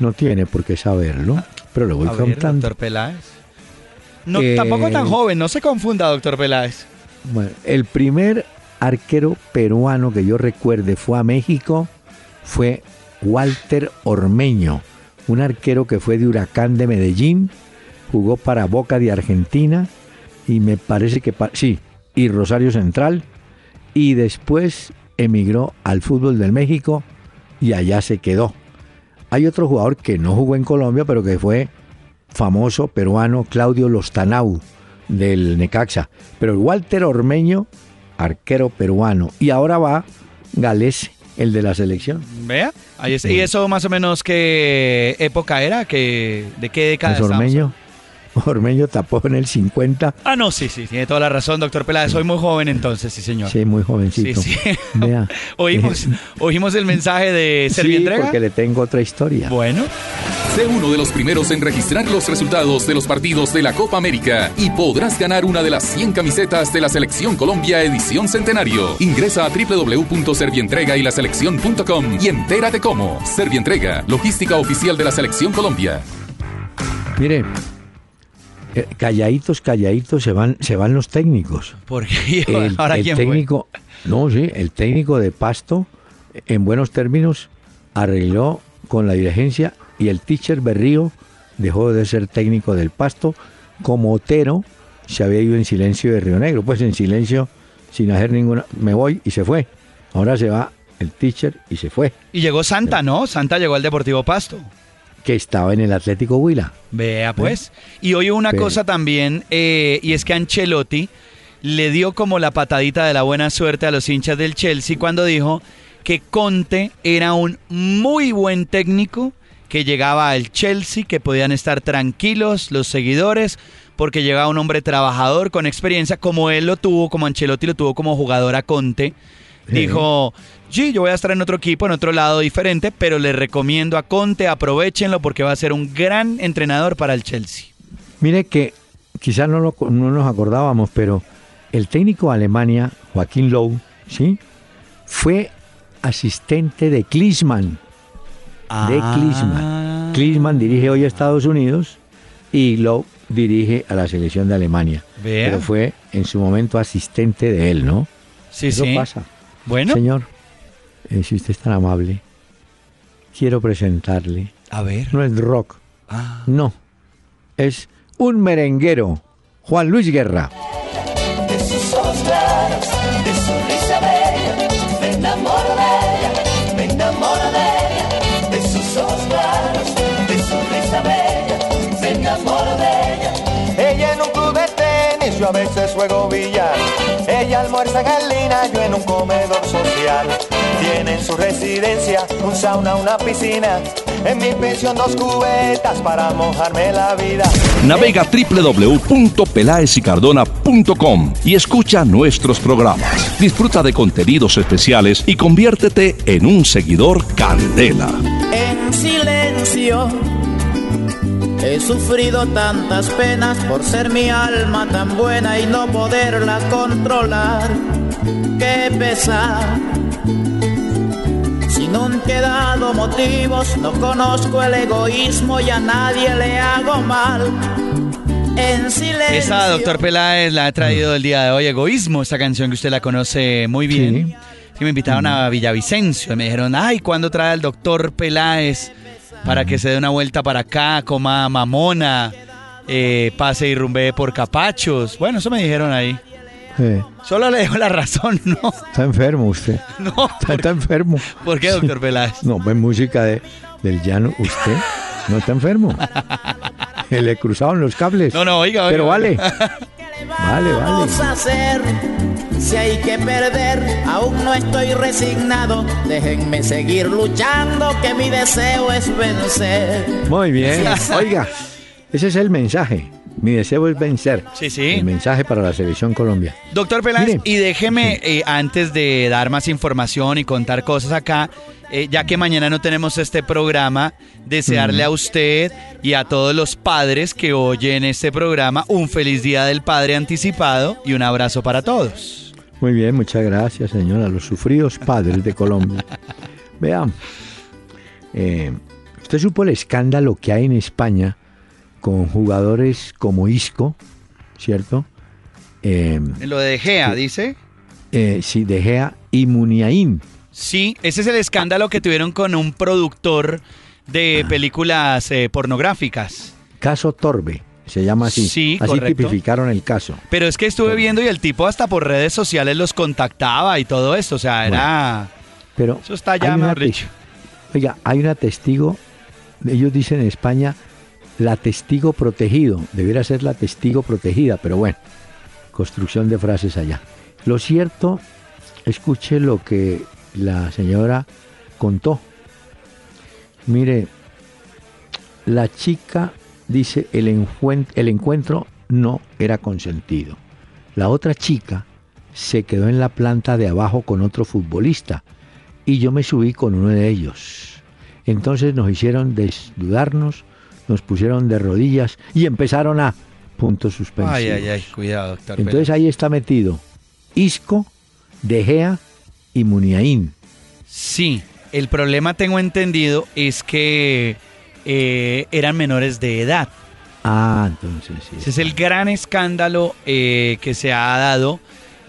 no tiene por qué saberlo, pero lo voy A ver, contando. doctor Peláez. No, Eh, tampoco tan joven, no se confunda, doctor Peláez. Bueno, el primer arquero peruano que yo recuerde fue a México, fue Walter Ormeño, un arquero que fue de Huracán de Medellín, jugó para Boca de Argentina y me parece que sí, y Rosario Central y después emigró al fútbol del México y allá se quedó. Hay otro jugador que no jugó en Colombia, pero que fue famoso peruano, Claudio Lostanau, del Necaxa. Pero el Walter Ormeño, arquero peruano. Y ahora va Gales, el de la selección. Vea, ahí está. ¿Y eso más o menos qué época era? ¿Qué, ¿De qué década Pues? Ormeño, Ormeño tapó en el 50. Ah, no, sí, sí, tiene toda la razón, doctor Peláez. Soy muy joven entonces, sí, señor. Sí, muy jovencito. Sí, sí. Vea. Oímos, oímos el mensaje de Sí, Servientrega. porque le tengo otra historia. Bueno, Sé uno de los primeros en registrar los resultados de los partidos de la Copa América y podrás ganar una de las 100 camisetas de la Selección Colombia edición centenario. Ingresa a www.servientrega.y y entérate cómo. Servientrega, logística oficial de la Selección Colombia. Mire, eh, calladitos, calladitos se van, se van los técnicos. porque el, ahora el quién fue? técnico, no, sí, el técnico de Pasto, en buenos términos, arregló con la dirigencia y el teacher Berrío dejó de ser técnico del Pasto, como Otero se había ido en silencio de Río Negro, pues en silencio, sin hacer ninguna, me voy y se fue. Ahora se va el teacher y se fue, Y llegó Santa, ¿no? Santa llegó al Deportivo Pasto. Que estaba en el Atlético Huila. Vea pues. Y hoy una Pero- cosa también, eh, y es que Ancelotti le dio como la patadita de la buena suerte a los hinchas del Chelsea cuando dijo que Conte era un muy buen técnico, que llegaba al Chelsea, que podían estar tranquilos los seguidores, porque llegaba un hombre trabajador con experiencia, como él lo tuvo, como Ancelotti lo tuvo como jugador a Conte. Dijo, sí, yo voy a estar en otro equipo, en otro lado diferente, pero le recomiendo a Conte, aprovechenlo porque va a ser un gran entrenador para el Chelsea. Mire que quizás no, lo- no nos acordábamos, pero el técnico de Alemania, Joaquín Lowe, ¿sí? fue asistente de Klinsmann. De Ah. Klinsmann. Klinsmann dirige hoy a Estados Unidos y Lowe dirige a la selección de Alemania. Vea. Pero fue en su momento asistente de él, ¿no? Sí, Eso sí. pasa. Bueno, Señor, eh, si usted es tan amable, quiero presentarle. a ver. No es rock, Ah. no. Es un merenguero, Juan Luis Guerra. de sus ojos claros, de su risa bella, me enamoro de ella, me enamoro de ella, de sus ojos claros, de su risa bella, me enamoro de ella. Ella en un club de tenis, yo a veces juego billar. Almuerza en Lina, yo en un comedor social. Tiene en su residencia un sauna, una piscina. En mi pensión dos cubetas para mojarme la vida. Navega www.pelaesicardona.com y escucha nuestros programas. Disfruta de contenidos especiales y conviértete en un seguidor Candela. en silencio. He sufrido tantas penas por ser mi alma tan buena y no poderla controlar. Qué pesar. Si no han quedado motivos, no conozco el egoísmo y a nadie le hago mal. En silencio. Esa doctor Peláez la ha traído el día de hoy, Egoísmo, esa canción que usted la conoce muy bien. Sí. me invitaron a Villavicencio y me dijeron, ay, ¿cuándo trae el doctor Peláez para que se dé una vuelta para acá, coma mamona, eh, pase y rumbe por capachos? Bueno, eso me dijeron ahí. Solo le dejo la razón, ¿no? Está enfermo usted. No. Está, está enfermo. ¿Por qué, doctor Peláez? No, pues música de, del llano. Usted no está enfermo. Le cruzaron los cables. No, no, oiga, oiga. Pero vale. Vale, vale. Si hay que perder, aún no estoy resignado. Déjenme seguir luchando, que mi deseo es vencer. Muy bien. Oiga, ese es el mensaje. Mi deseo es vencer. Sí, sí. El mensaje para la selección Colombia. Doctor Peláez, y déjeme, eh, antes de dar más información y contar cosas acá, eh, ya que mañana no tenemos este programa, desearle Mm. a usted y a todos los padres que oyen este programa un feliz Día del Padre anticipado y un abrazo para todos. Muy bien, muchas gracias, señora. Los sufridos padres de Colombia. Veamos. Eh, ¿Usted supo el escándalo que hay en España con jugadores como Isco, ¿cierto? Eh, Lo de Gea, dice. eh, sí, De Gea y Muniain. Sí, ese es el escándalo que tuvieron con un productor Ah. de películas eh, pornográficas. Caso Torbe, se llama así. Sí, así correcto. tipificaron el caso. Pero es que estuve viendo y el tipo hasta por redes sociales los contactaba y todo esto. O sea, era... Pero Eso está ya, mejor dicho. Oiga, hay una testigo, ellos dicen en España, la testigo protegido, debiera ser la testigo protegida, pero bueno, construcción de frases allá. Lo cierto, escuche lo que la señora contó. Mire, la chica dice el, encuentro no era consentido. La otra chica se quedó en la planta de abajo con otro futbolista y yo me subí con uno de ellos. Entonces nos hicieron desnudarnos, nos pusieron de rodillas y empezaron a puntos suspensivos. Ay, ay, ay, cuidado, doctor. Entonces ahí está metido Isco, De Gea y Muniain. Sí, el problema tengo entendido es que eh, eran menores de edad. Ah, entonces sí. Ese es el gran escándalo eh, que se ha dado.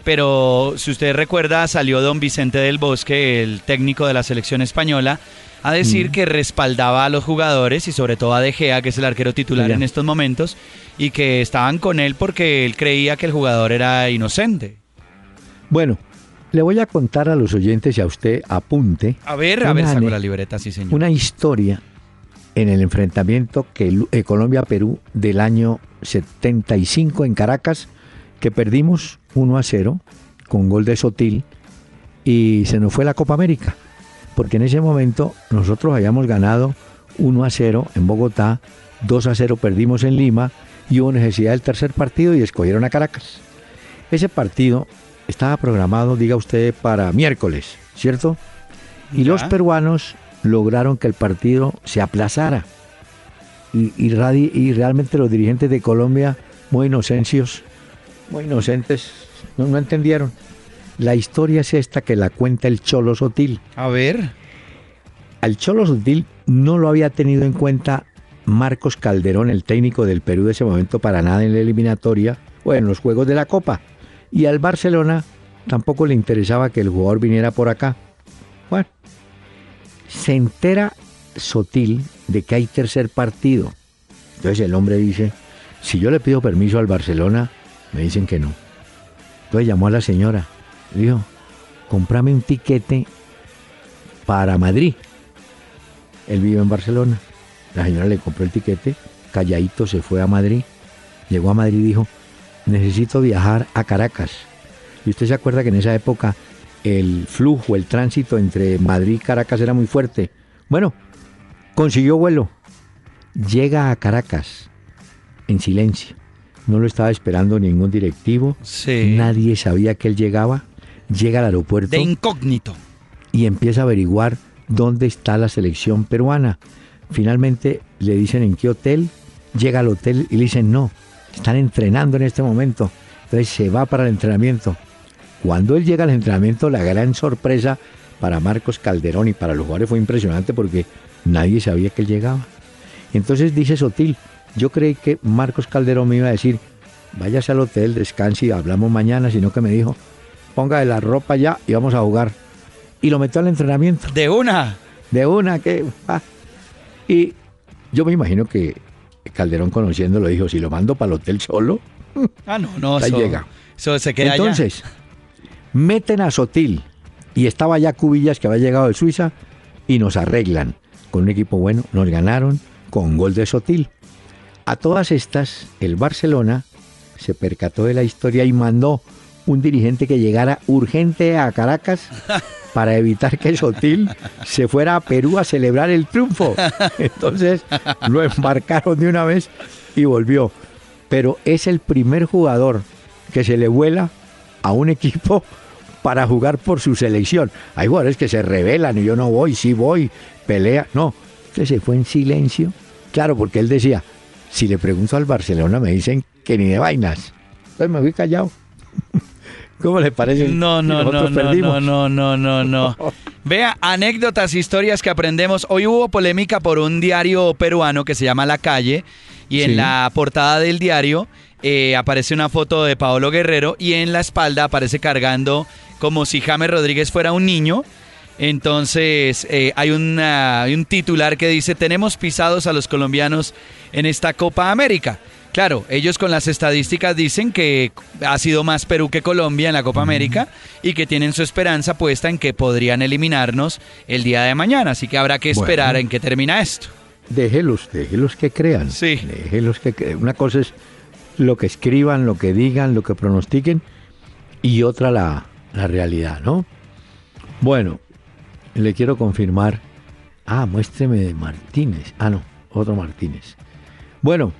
Pero si usted recuerda, salió don Vicente del Bosque, el técnico de la selección española, a decir Mm. que respaldaba a los jugadores y sobre todo a De Gea, que es el arquero titular en estos momentos, y que estaban con él porque él creía que el jugador era inocente. Bueno, le voy a contar a los oyentes y a usted apunte. A ver, a ver, saco la libreta, sí señor. Una historia en el enfrentamiento que eh, Colombia-Perú del año 75 en Caracas, que perdimos 1 a 0 con gol de Sotil y se nos fue la Copa América, porque en ese momento nosotros habíamos ganado 1 a 0 en Bogotá, 2 a 0 perdimos en Lima y hubo necesidad del tercer partido y escogieron a Caracas. Ese partido estaba programado, diga usted, para miércoles, ¿cierto? Y los peruanos lograron que el partido se aplazara. Y, y y realmente los dirigentes de Colombia, muy inocencios, muy inocentes, no, no entendieron. La historia es esta que la cuenta el Cholo Sotil. A ver. Al Cholo Sotil no lo había tenido en cuenta Marcos Calderón, el técnico del Perú de ese momento, para nada en la eliminatoria o en los Juegos de la Copa. Y al Barcelona tampoco le interesaba que el jugador viniera por acá. Bueno, se entera Sotil de que hay tercer partido. Entonces el hombre dice, si yo le pido permiso al Barcelona, me dicen que no. Entonces llamó a la señora, dijo, comprame un tiquete para Madrid. Él vive en Barcelona. La señora le compró el tiquete, calladito se fue a Madrid. Llegó a Madrid y dijo, necesito viajar a Caracas. Y usted se acuerda que en esa época el flujo, el tránsito entre Madrid y Caracas era muy fuerte. Bueno, consiguió vuelo. Llega a Caracas en silencio. No lo estaba esperando ningún directivo. Sí. Nadie sabía que él llegaba. Llega al aeropuerto De incógnito. y empieza a averiguar dónde está la selección peruana. Finalmente le dicen en qué hotel, llega al hotel y le dicen no, están entrenando en este momento. Entonces se va para el entrenamiento. Cuando él llega al entrenamiento, la gran sorpresa para Marcos Calderón y para los jugadores fue impresionante porque nadie sabía que él llegaba. Entonces dice Sotil, yo creí que Marcos Calderón me iba a decir, váyase al hotel, descanse y hablamos mañana, sino que me dijo, ponga de la ropa ya y vamos a jugar. Y lo metió al entrenamiento. De una. De una, que... Y yo me imagino que Calderón conociéndolo dijo, si lo mando para el hotel solo, ah, no, no, ahí llega. Eso se queda Entonces, meten a Sotil y estaba ya Cubillas que había llegado de Suiza y nos arreglan con un equipo bueno, nos ganaron con gol de Sotil. A todas estas, el Barcelona se percató de la historia y mandó un dirigente que llegara urgente a Caracas para evitar que Sotil se fuera a Perú a celebrar el triunfo. Entonces lo embarcaron de una vez y volvió. Pero es el primer jugador que se le vuela a un equipo para jugar por su selección. Hay jugadores que se rebelan y yo no voy, sí voy, pelea. No, que se fue en silencio. Claro, porque él decía, si le pregunto al Barcelona me dicen que ni de vainas. Entonces me fui callado. ¿Cómo le parece? No, no, no, no, perdimos? no, no, no, no. Vea, anécdotas, historias que aprendemos. Hoy hubo polémica por un diario peruano que se llama La Calle y en la portada del diario eh, aparece una foto de Paolo Guerrero y en la espalda aparece cargando como si James Rodríguez fuera un niño. Entonces eh, hay, hay un titular que dice, tenemos pisados a los colombianos en esta Copa América. Claro, ellos con las estadísticas dicen que ha sido más Perú que Colombia en la Copa América y que tienen su esperanza puesta en que podrían eliminarnos el día de mañana. Así que habrá que esperar en qué termina esto. Déjelos, déjelos que crean. Sí. Déjelos que crean. Una cosa es lo que escriban, lo que digan, lo que pronostiquen y otra la, la realidad, ¿no? Bueno, le quiero confirmar. Ah, muéstreme de Martínez. Ah, no, otro Martínez. Bueno,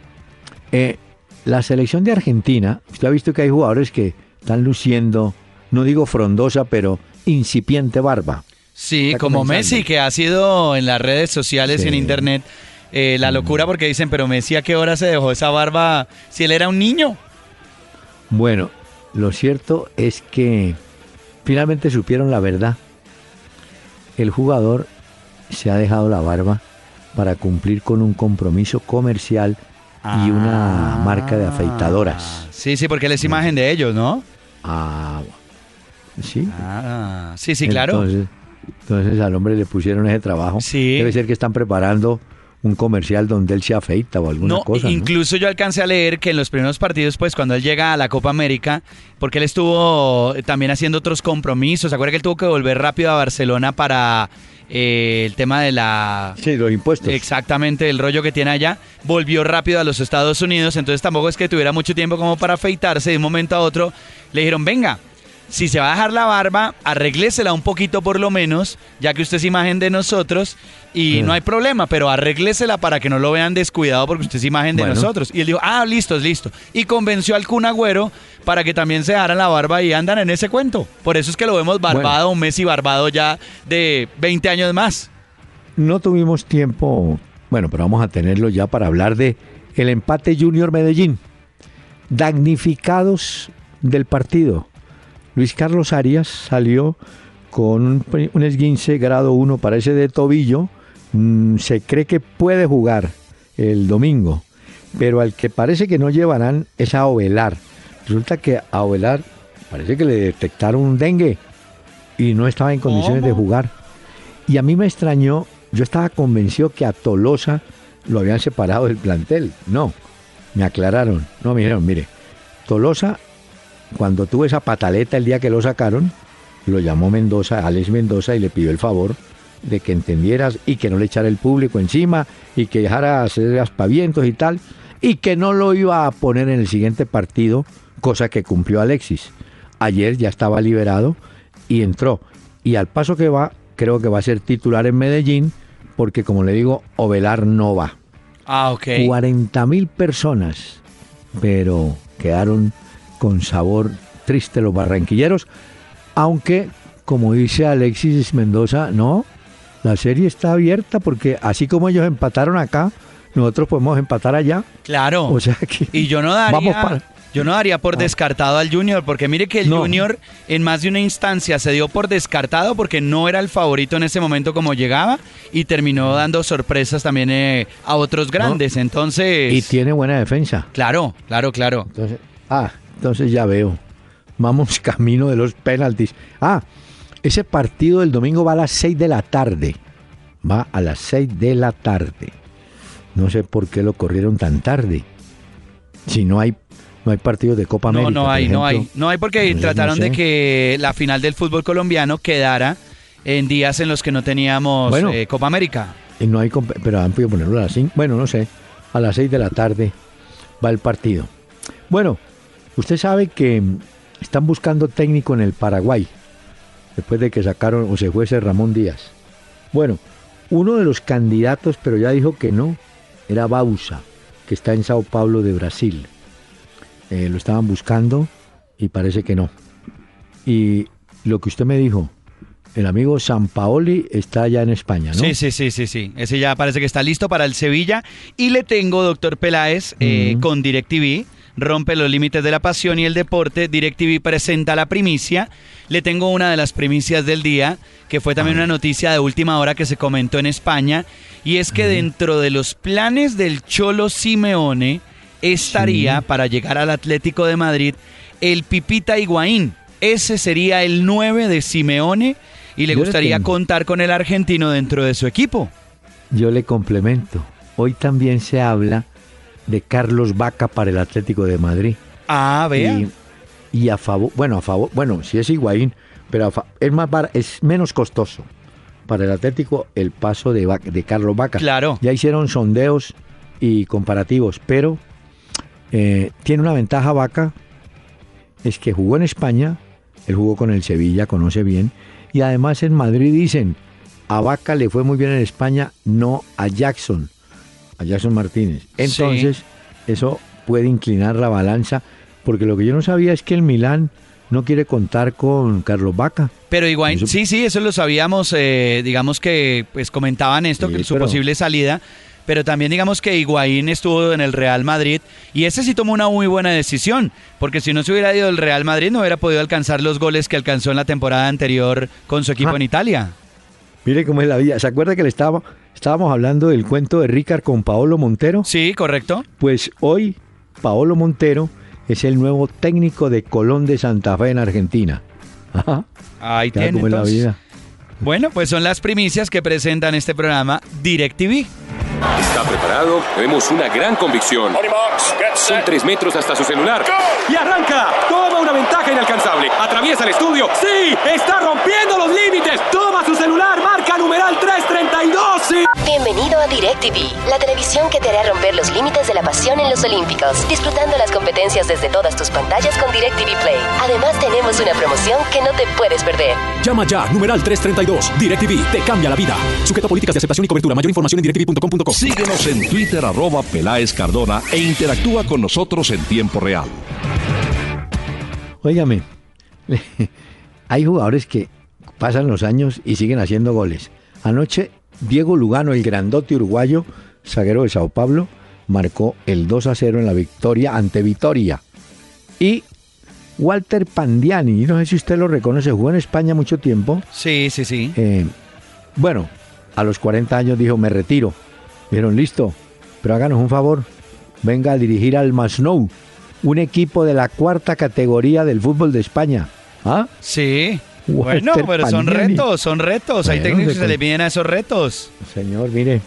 eh, la selección de Argentina, usted ha visto que hay jugadores que están luciendo, no digo frondosa, pero incipiente barba. Sí, como Messi, que ha sido en las redes sociales y en internet eh, la locura porque dicen, pero Messi a qué hora se dejó esa barba si él era un niño. Bueno, lo cierto es que finalmente supieron la verdad. El jugador se ha dejado la barba para cumplir con un compromiso comercial y una marca de afeitadoras. Sí, sí, porque él es imagen de ellos, ¿no? Ah, sí. Ah, sí, sí, claro. Entonces, al hombre le pusieron ese trabajo. Sí. Debe ser que están preparando un comercial donde él se afeita o alguna cosa. Incluso yo alcancé a leer que en los primeros partidos, pues cuando él llega a la Copa América, porque él estuvo también haciendo otros compromisos, ¿se acuerda que él tuvo que volver rápido a Barcelona para eh, el tema de la... Sí, los impuestos. Exactamente, el rollo que tiene allá. Volvió rápido a los Estados Unidos, entonces tampoco es que tuviera mucho tiempo como para afeitarse. De un momento a otro le dijeron, venga, si se va a dejar la barba, arréglesela un poquito por lo menos, ya que usted es imagen de nosotros y no hay problema, pero arréglesela para que no lo vean descuidado porque usted es imagen de nosotros. Y él dijo, ah, listo, listo. Y convenció al Kun Agüero para que también se dejara la barba y andan en ese cuento. Por eso es que lo vemos barbado, un Messi barbado ya de 20 años más. No tuvimos tiempo, bueno, pero vamos a tenerlo ya para hablar de el empate Junior Medellín. Damnificados del partido Luis Carlos Arias salió con un, esguince grado 1, parece de tobillo. Mm, se cree que puede jugar el domingo, pero al que parece que no llevarán es a Ovelar. Resulta que a Ovelar parece que le detectaron un dengue y no estaba en condiciones de jugar. Y a mí me extrañó, yo estaba convencido que a Tolosa lo habían separado del plantel. No, me aclararon. No, me dijeron, mire, Tolosa cuando tuve esa pataleta el día que lo sacaron, lo llamó Mendoza, Alex Mendoza, y le pidió el favor de que entendieras y que no le echara el público encima y que dejara hacer aspavientos y tal, y que no lo iba a poner en el siguiente partido, cosa que cumplió Alexis. Ayer ya estaba liberado y entró. Y al paso que va, creo que va a ser titular en Medellín, porque como le digo, Ovelar no va. Ah, ok. 40 mil personas, pero quedaron con sabor triste los barranquilleros, aunque, como dice Alexis Mendoza, no, La serie está abierta porque así como ellos empataron acá, nosotros podemos empatar allá. Claro. O sea que y yo no daría yo no daría por ah. descartado al Junior, porque mire que el Junior en más de una instancia se dio por descartado porque no era el favorito en ese momento como llegaba y terminó dando sorpresas también eh, a otros grandes. Entonces. Y tiene buena defensa. Claro, claro, claro. Entonces, ah, entonces ya veo. Vamos camino de los penaltis. Ah, ese partido del domingo va a las 6 de la tarde. Va a las 6 de la tarde. No sé por qué lo corrieron tan tarde. Si no hay no hay partidos de Copa América. No, no hay, no hay. No hay porque trataron de que la final del fútbol colombiano quedara en días en los que no teníamos eh, Copa América. Y no hay, pero han podido ponerlo a las 5. Bueno, no sé. A las 6 de la tarde va el partido. Bueno, usted sabe que están buscando técnico en el Paraguay. Después de que sacaron o se fuese Ramón Díaz. Bueno, uno de los candidatos, pero ya dijo que no, era Bausa, que está en Sao Paulo de Brasil. Eh, lo estaban buscando y parece que no. Y lo que usted me dijo, el amigo San Paoli está ya en España, ¿no? Sí, sí, sí, sí, sí. Ese ya parece que está listo para el Sevilla. Y le tengo, doctor Peláez, eh, con DirecTV. Rompe los límites de la pasión y el deporte. DirecTV presenta la primicia. Le tengo una de las primicias del día, que fue también una noticia de última hora que se comentó en España. Y es que dentro de los planes del Cholo Simeone, estaría para llegar al Atlético de Madrid el Pipita Higuaín. Ese sería el 9 de Simeone y le gustaría contar con el argentino dentro de su equipo. Yo le complemento. Hoy también se habla de Carlos Vaca para el Atlético de Madrid. Ah, vea. Y, a favor, bueno, a favor, bueno, si es Higuaín, pero es más es menos costoso para el Atlético el paso de, de Carlos Vaca. Claro. Ya hicieron sondeos y comparativos, pero eh, tiene una ventaja Vaca, es que jugó en España, él jugó con el Sevilla, conoce bien, y además en Madrid dicen, a Vaca le fue muy bien en España, no a Jackson, a Jackson Martínez. Entonces, eso puede inclinar la balanza, porque lo que yo no sabía es que el Milán no quiere contar con Carlos Vaca. Pero igual, sí, sí, eso lo sabíamos, eh, digamos que pues comentaban esto, que su posible salida, pero también digamos que Higuaín estuvo en el Real Madrid y ese sí tomó una muy buena decisión, porque si no se hubiera ido el Real Madrid no hubiera podido alcanzar los goles que alcanzó en la temporada anterior con su equipo ah. en Italia. Mire cómo es la vida. ¿Se acuerda que le estaba, estábamos hablando del cuento de Ricard con Paolo Montero? Sí, correcto. Pues hoy Paolo Montero es el nuevo técnico de Colón de Santa Fe en Argentina. Ajá. Ahí tiene. Cómo es la vida. Bueno, pues son las primicias que presentan este programa DirecTV. Está preparado, tenemos una gran convicción. Son tres metros hasta su celular. Y arranca. Toma una ventaja inalcanzable. Atraviesa el estudio. ¡Sí! ¡Está rompiendo los límites! Toma su celular. Marca numeral 332. ¡Sí! Bienvenido a DirecTV, la televisión que te hará romper los límites de la pasión en los Olímpicos. Disfrutando las competencias desde todas tus pantallas con DirecTV Play. Además, tenemos una promoción que no te puedes perder. Llama ya, numeral 332. DirecTV te cambia la vida. Sujeto a políticas de aceptación y cobertura. Mayor información en directv.com.co. Síguenos en Twitter arroba Peláez Cardona e interactúa con nosotros en tiempo real. Óigame, hay jugadores que pasan los años y siguen haciendo goles. Anoche, Diego Lugano, el grandote uruguayo, zaguero de Sao Paulo, marcó el 2 a 0 en la victoria ante Vitoria. Y Walter Pandiani, no sé si usted lo reconoce, jugó en España mucho tiempo. Sí, sí, sí. Eh, bueno, a los 40 años dijo, me retiro. Dijeron, listo, pero háganos un favor, venga a dirigir al Masnou, un equipo de la cuarta categoría del fútbol de España. ¿Ah? Sí. Bueno, pero son retos, son retos. Hay técnicos que se le vienen a esos retos. Señor, mire,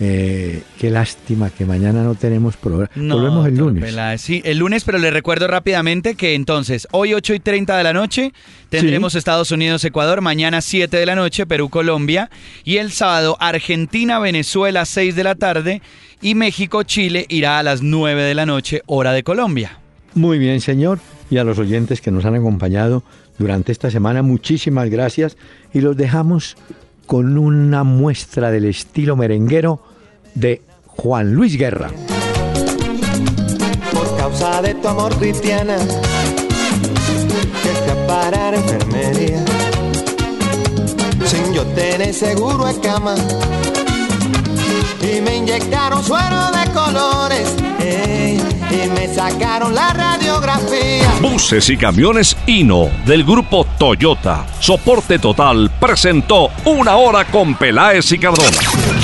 eh, qué lástima que mañana no tenemos programa. Volvemos el lunes. sí, el lunes, pero le recuerdo rápidamente que entonces, hoy 8 y 30 de la noche, tendremos Estados Unidos-Ecuador, mañana 7 de la noche, Perú-Colombia, y el sábado Argentina-Venezuela 6 de la tarde, y México-Chile irá a las 9 de la noche, hora de Colombia. Muy bien, señor, y a los oyentes que nos han acompañado durante esta semana, muchísimas gracias, y los dejamos con una muestra del estilo merenguero de Juan Luis Guerra. Por causa de tu amor cristiana, enfermería. sin yo tener seguro en cama. Y me inyectaron suero de colores y me sacaron la radiografía. Buses y camiones Hino del grupo Toyota. Soporte total presentó una hora con Peláez y Cardona.